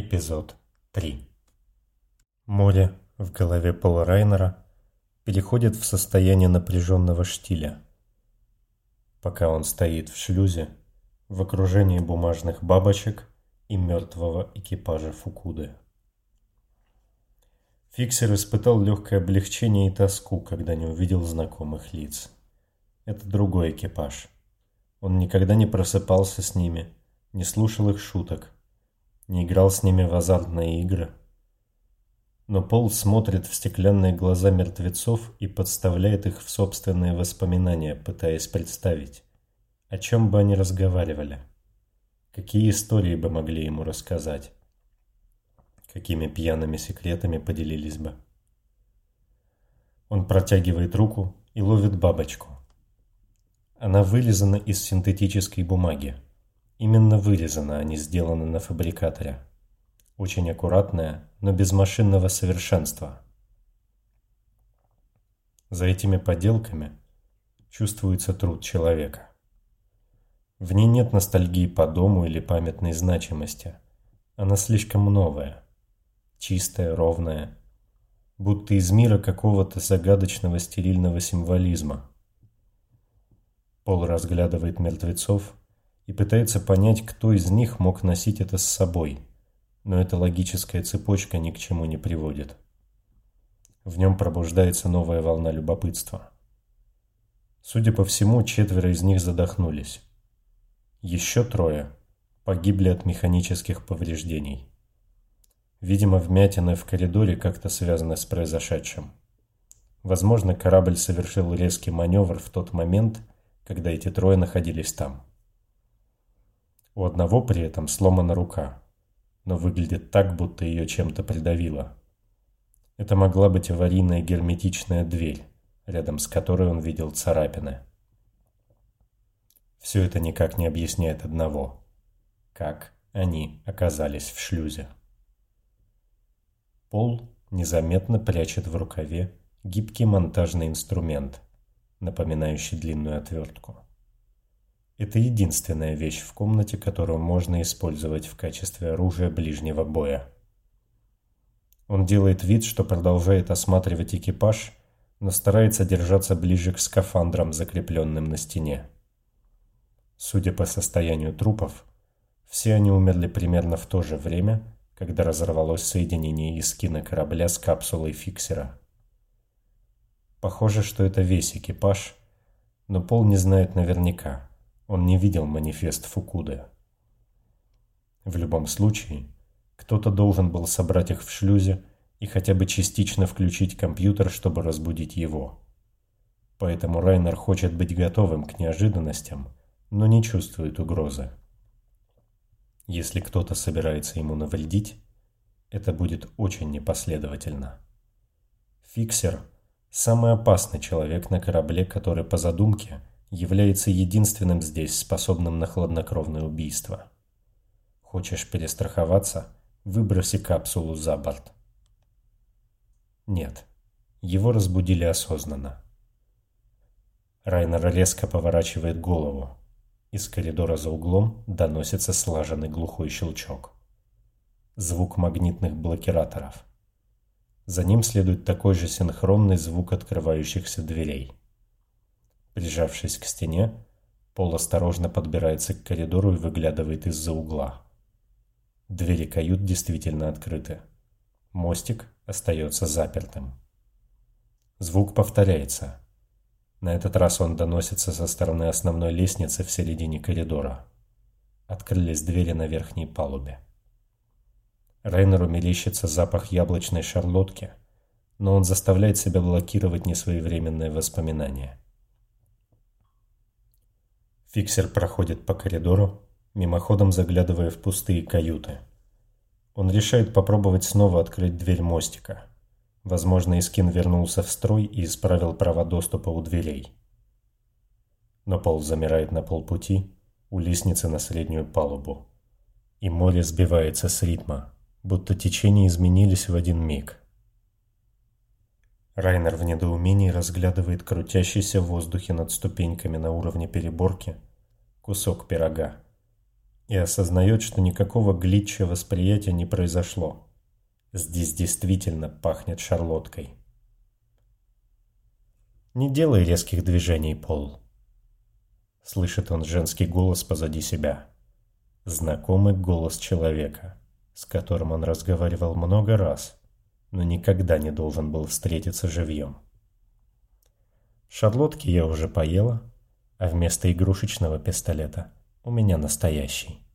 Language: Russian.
Эпизод 3 Море в голове Пола Райнера переходит в состояние напряженного штиля. Пока он стоит в шлюзе, в окружении бумажных бабочек и мертвого экипажа Фукуды. Фиксер испытал легкое облегчение и тоску, когда не увидел знакомых лиц. Это другой экипаж. Он никогда не просыпался с ними, не слушал их шуток, не играл с ними в азартные игры. Но Пол смотрит в стеклянные глаза мертвецов и подставляет их в собственные воспоминания, пытаясь представить, о чем бы они разговаривали, какие истории бы могли ему рассказать какими пьяными секретами поделились бы. Он протягивает руку и ловит бабочку. Она вырезана из синтетической бумаги. Именно вырезана, а не сделана на фабрикаторе. Очень аккуратная, но без машинного совершенства. За этими поделками чувствуется труд человека. В ней нет ностальгии по дому или памятной значимости. Она слишком новая – чистая, ровная, будто из мира какого-то загадочного стерильного символизма. Пол разглядывает мертвецов и пытается понять, кто из них мог носить это с собой, но эта логическая цепочка ни к чему не приводит. В нем пробуждается новая волна любопытства. Судя по всему, четверо из них задохнулись. Еще трое погибли от механических повреждений. Видимо, вмятины в коридоре как-то связаны с произошедшим. Возможно, корабль совершил резкий маневр в тот момент, когда эти трое находились там. У одного при этом сломана рука, но выглядит так, будто ее чем-то придавило. Это могла быть аварийная герметичная дверь, рядом с которой он видел царапины. Все это никак не объясняет одного. Как они оказались в шлюзе. Пол незаметно прячет в рукаве гибкий монтажный инструмент, напоминающий длинную отвертку. Это единственная вещь в комнате, которую можно использовать в качестве оружия ближнего боя. Он делает вид, что продолжает осматривать экипаж, но старается держаться ближе к скафандрам, закрепленным на стене. Судя по состоянию трупов, все они умерли примерно в то же время, когда разорвалось соединение искина корабля с капсулой фиксера. Похоже, что это весь экипаж, но Пол не знает наверняка. Он не видел манифест Фукуды. В любом случае, кто-то должен был собрать их в шлюзе и хотя бы частично включить компьютер, чтобы разбудить его. Поэтому Райнер хочет быть готовым к неожиданностям, но не чувствует угрозы. Если кто-то собирается ему навредить, это будет очень непоследовательно. Фиксер – самый опасный человек на корабле, который по задумке является единственным здесь способным на хладнокровное убийство. Хочешь перестраховаться – выброси капсулу за борт. Нет, его разбудили осознанно. Райнер резко поворачивает голову. Из коридора за углом доносится слаженный глухой щелчок. Звук магнитных блокираторов. За ним следует такой же синхронный звук открывающихся дверей. Прижавшись к стене, Пол осторожно подбирается к коридору и выглядывает из-за угла. Двери кают действительно открыты. Мостик остается запертым. Звук повторяется. На этот раз он доносится со стороны основной лестницы в середине коридора. Открылись двери на верхней палубе. Рейнеру мерещится запах яблочной шарлотки, но он заставляет себя блокировать несвоевременные воспоминания. Фиксер проходит по коридору, мимоходом заглядывая в пустые каюты. Он решает попробовать снова открыть дверь мостика – Возможно, Искин вернулся в строй и исправил права доступа у дверей. Но пол замирает на полпути у лестницы на среднюю палубу. И море сбивается с ритма, будто течения изменились в один миг. Райнер в недоумении разглядывает крутящийся в воздухе над ступеньками на уровне переборки кусок пирога. и осознает, что никакого глитча восприятия не произошло. Здесь действительно пахнет шарлоткой. «Не делай резких движений, Пол», — слышит он женский голос позади себя. Знакомый голос человека, с которым он разговаривал много раз, но никогда не должен был встретиться живьем. Шарлотки я уже поела, а вместо игрушечного пистолета у меня настоящий.